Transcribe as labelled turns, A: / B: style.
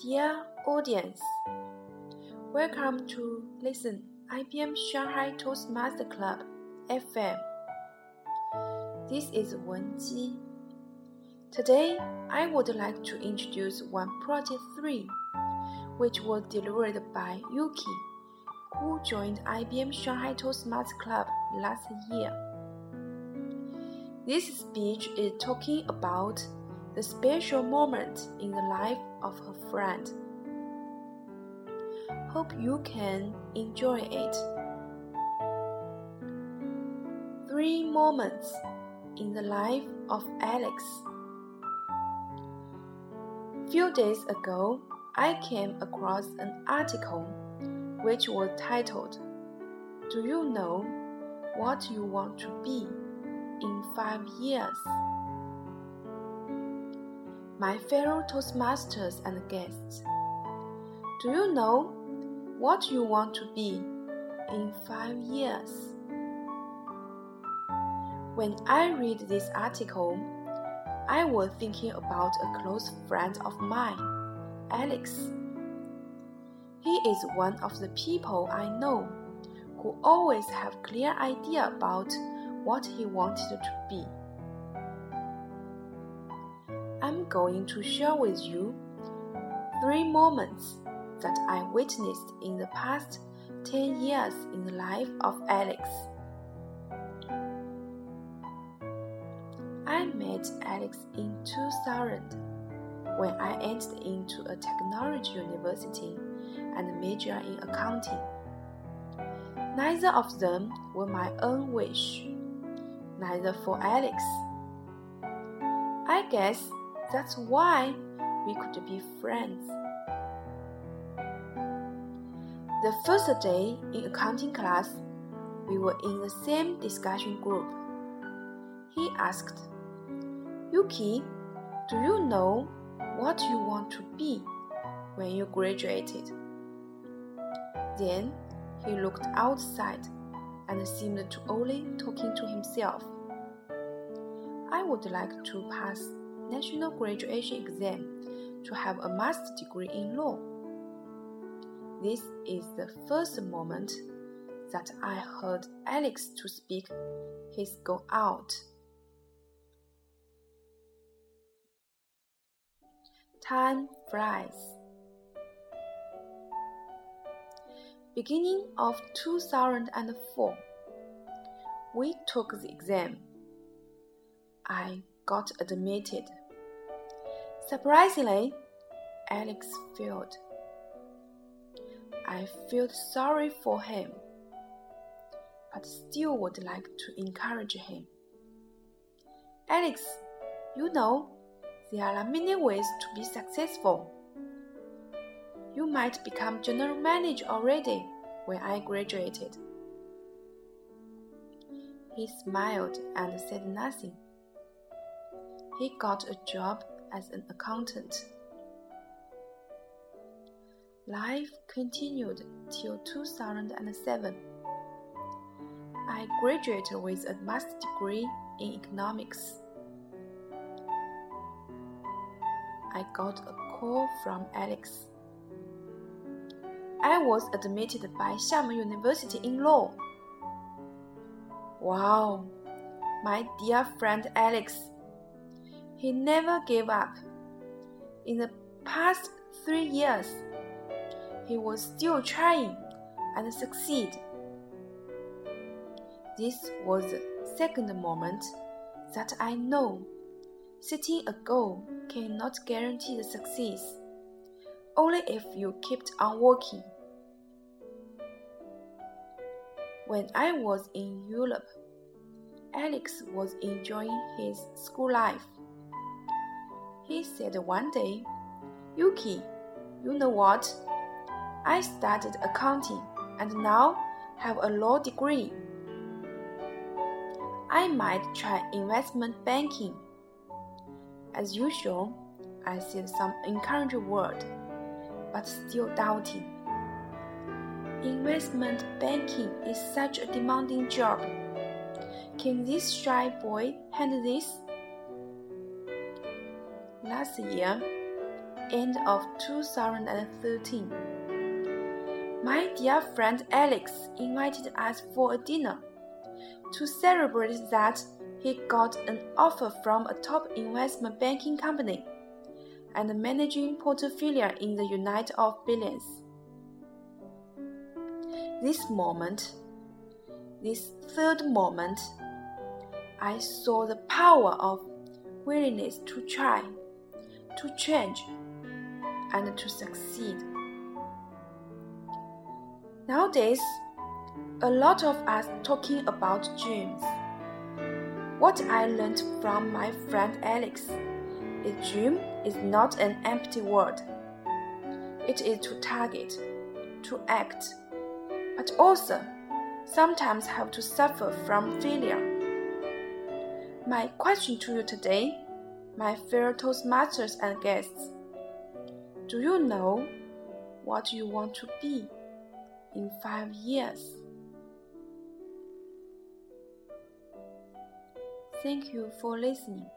A: Dear audience, welcome to listen IBM Shanghai Toastmaster Club FM. This is Wen Ji. Today, I would like to introduce one project 3, which was delivered by Yuki, who joined IBM Shanghai Toastmaster Club last year. This speech is talking about the special moment in the life of her friend. Hope you can enjoy it. Three moments in the life of Alex. Few days ago, I came across an article which was titled, Do you know what you want to be in five years? My fellow Toastmasters and guests. Do you know what you want to be in five years? When I read this article, I was thinking about a close friend of mine, Alex. He is one of the people I know who always have clear idea about what he wanted to be. Going to share with you three moments that I witnessed in the past 10 years in the life of Alex. I met Alex in 2000 when I entered into a technology university and majored in accounting. Neither of them were my own wish, neither for Alex. I guess that's why we could be friends. The first day in accounting class, we were in the same discussion group. He asked, Yuki, do you know what you want to be when you graduated? Then he looked outside and seemed to only talking to himself. I would like to pass national graduation exam to have a master's degree in law. This is the first moment that I heard Alex to speak his go out. Time flies. Beginning of 2004, we took the exam. I got admitted. Surprisingly, Alex failed. I felt sorry for him, but still would like to encourage him. Alex, you know, there are many ways to be successful. You might become general manager already when I graduated. He smiled and said nothing. He got a job as an accountant. Life continued till 2007. I graduated with a master's degree in economics. I got a call from Alex. I was admitted by Xiamen University in law. Wow, my dear friend Alex he never gave up. In the past three years, he was still trying and succeed. This was the second moment that I know setting a goal cannot guarantee the success, only if you kept on working. When I was in Europe, Alex was enjoying his school life. He said one day, Yuki, you know what? I studied accounting and now have a law degree. I might try investment banking. As usual, I said some encouraging word, but still doubting. Investment banking is such a demanding job. Can this shy boy handle this? Last year, end of 2013. My dear friend Alex invited us for a dinner. To celebrate that, he got an offer from a top investment banking company and managing portfolio in the United of Billions. This moment, this third moment, I saw the power of willingness to try, to change, and to succeed. Nowadays, a lot of us talking about dreams. What I learned from my friend Alex, a dream is not an empty word. It is to target, to act, but also sometimes have to suffer from failure. My question to you today, my fellow Toastmasters and guests, do you know what you want to be in five years? Thank you for listening.